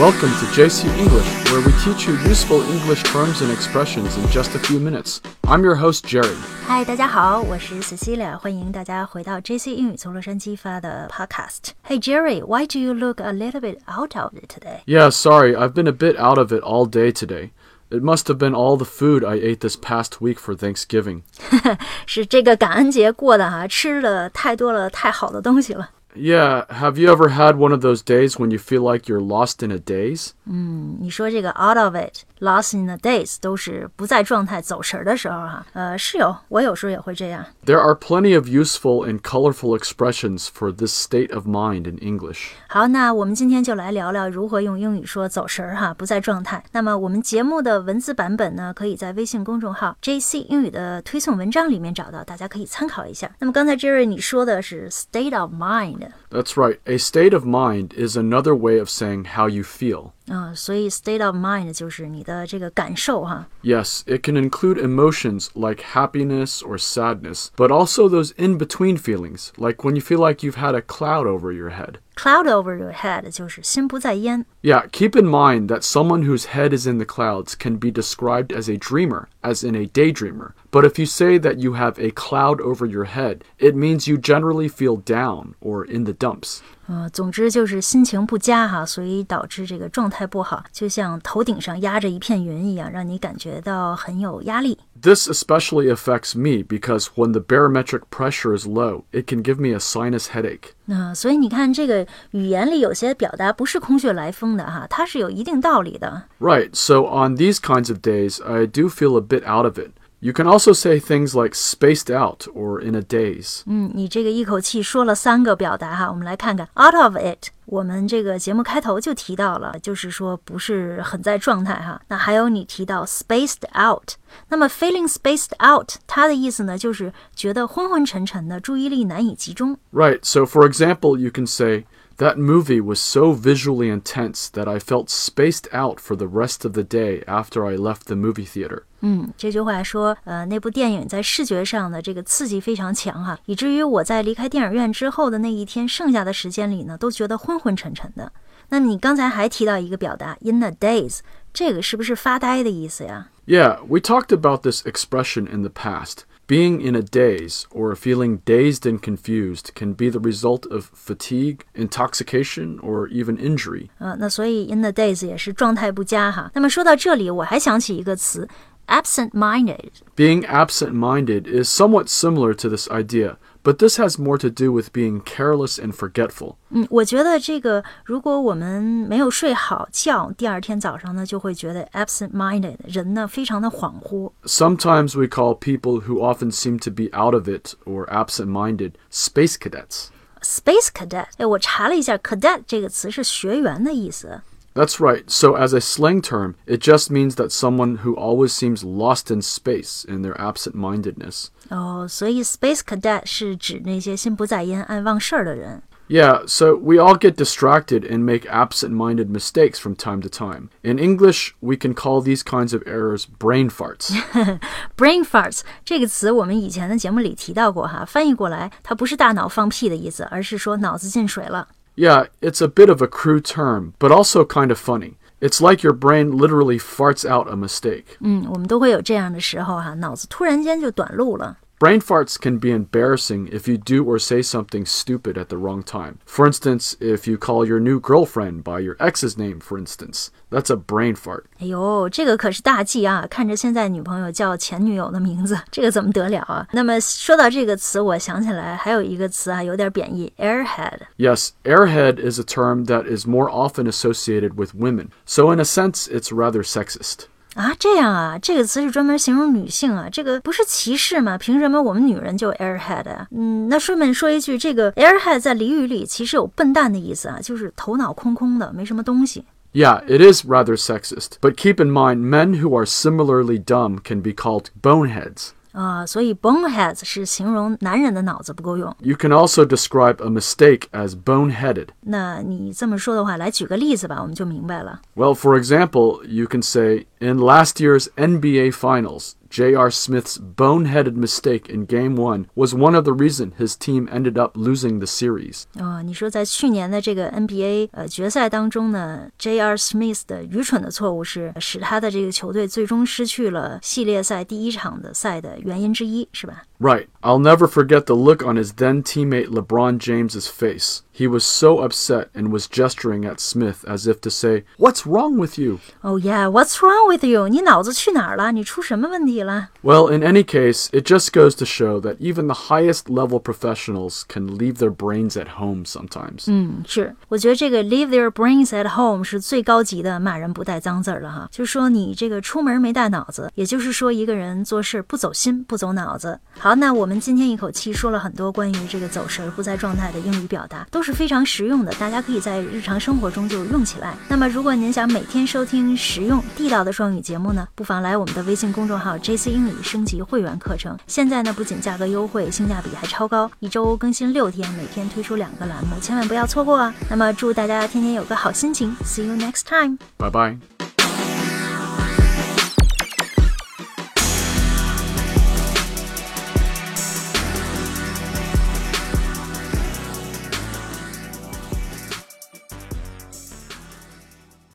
Welcome to JC English, where we teach you useful English terms and expressions in just a few minutes. I'm your host, Jerry. 嗨，大家好，我是 Cecilia，欢迎大家回到 JC 英语从洛杉矶发的 Podcast。Hey Jerry, why do you look a little bit out of it today? Yeah, sorry, I've been a bit out of it all day today. It must have been all the food I ate this past week for Thanksgiving. 是这个感恩节过的哈、吃的太多了，太好的东西了。 Yeah, have you ever had one of those days when you feel like you're lost in a daze? 你说这个 out of it, lost in the daze，都是不在状态、走神儿的时候哈、啊。呃，是有，我有时候也会这样。There are plenty of useful and colorful expressions for this state of mind in English。好，那我们今天就来聊聊如何用英语说走神儿、啊、哈，不在状态。那么我们节目的文字版本呢，可以在微信公众号 JC 英语的推送文章里面找到，大家可以参考一下。那么刚才 Jerry 你说的是 state of mind。That's right. A state of mind is another way of saying how you feel. 啊、所以 state of mind 就是你的这个感受哈。 Yes, it can include emotions like happiness or sadness, but also those in between feelings, like when you feel like you've had a cloud over your head. Cloud over your head 就是心不在焉。 Yeah, keep in mind that someone whose head is in the clouds can be described as a dreamer, as in a daydreamer. But if you say that you have a cloud over your head, it means you generally feel down or in the dumps. 呃，总之就是心情不佳哈，所以导致这个状态不好，就像头顶上压着一片云一样，让你感觉到很有压力。 This especially affects me because when the barometric pressure is low, it can give me a sinus headache. 那、所以你看，这个语言里有些表达不是空穴来风的哈，它是有一定道理的。 Right, so on these kinds of days, I do feel a bit out of it. You can also say things like spaced out or in a daze. 嗯，你这个一口气说了三个表达哈，我们来看看 out of it。我们这个节目开头就提到了，就是说不是很在状态哈。那还有你提到 spaced out，那么 feeling spaced out，它的意思呢就是觉得昏昏沉沉的，注意力难以集中。 Right, so for example, you can say, That movie was so visually intense that I felt spaced out for the rest of the day after I left the movie theater. 嗯，这句话说，呃，那部电影在视觉上的这个刺激非常强哈，以至于我在离开电影院之后的那一天剩下的时间里呢，都觉得昏昏沉沉的。那你刚才还提到一个表达 “in the daze”，这个是不是发呆的意思呀？Yeah, we talked about this expression in the past. Being in a daze or feeling dazed and confused can be the result of fatigue, intoxication, or even injury. 呃，那所以 in the daze 也是状态不佳哈。那么说到这里，我还想起一个词 absent-minded。 Being absent minded is somewhat similar to this idea, but this has more to do with being careless and forgetful. 嗯，我觉得这个如果我们没有睡好觉，第二天早上呢就会觉得 absent-minded，人呢非常的恍惚。 Sometimes we call people who often seem to be out of it or absent minded space cadets. Space cadet，哎，我查了一下，cadet 这个词是学员的意思。 That's right, so as a slang term, it just means that someone who always seems lost in space in their absent mindedness. 哦，所以 space cadet 是指那些心不在焉、爱忘事儿的人。 Yeah, so we all get distracted and make absent minded mistakes from time to time. In English, we can call these kinds of errors brain farts. brain farts 这个词我们以前的节目里提到过哈，翻译过来它不是大脑放屁的意思，而是说脑子进水了。 Yeah, it's a bit of a crude term, but also kind of funny. It's like your brain literally farts out a mistake. 嗯，我们都会有这样的时候哈，脑子突然间就短路了。 Brain farts can be embarrassing if you do or say something stupid at the wrong time. For instance, if you call your new girlfriend by your ex's name, for instance, that's a brain fart. 哎呦，这个可是大忌啊！看着现在女朋友叫前女友的名字，这个怎么得了啊？那么说到这个词，我想起来还有一个词啊，有点贬义，airhead。 Yes, airhead is a term that is more often associated with women, so in a sense, it's rather sexist. 啊，这样啊，这个词是专门形容女性啊，这个不是歧视吗？凭什么我们女人就 airhead 啊？嗯，那顺便说一句，这个 airhead 在俚语里其实有笨蛋的意思啊，就是头脑空空的，没什么东西。 Yeah, it is rather sexist, but keep in mind men who are similarly dumb can be called boneheads. 啊，所以 boneheads 是形容男人的脑子不够用。 You can also describe a mistake as boneheaded. 那你这么说的话，来举个例子吧，我们就明白了。 Well, for example, you can say, in last year's NBA Finals, J.R. Smith's boneheaded mistake in Game 1 was one of the reason his team ended up losing the series. 哦，你说在去年的这个 NBA 呃决赛当中呢，J.R. Smith 的愚蠢的错误是使他的这个球队最终失去了系列赛第一场的赛的原因之一，是吧？ Right. I'll never forget the look on his then teammate LeBron James's face. He was so upset and was gesturing at Smith as if to say, What's wrong with you? Oh yeah, what's wrong with you？你脑子去哪儿了？你出什么问题了？ Well, in any case, it just goes to show that even the highest level professionals can leave their brains at home sometimes. 嗯，是，我觉得这个 leave their brains at home 是最高级的骂人不带脏字儿了哈，就是说你这个出门没带脑子，也就是说一个人做事不走心、不走脑子。好， 那我们今天一口气说了很多关于这个走神儿不在状态的英语表达，都是非常实用的，大家可以在日常生活中就用起来。那么，如果您想每天收听实用地道的双语节目呢，不妨来我们的微信公众号 JC 英语升级会员课程。现在呢，不仅价格优惠，性价比还超高，一周更新六天，每天推出两个栏目，千万不要错过啊！那么祝大家天天有个好心情，See you next time。Bye bye.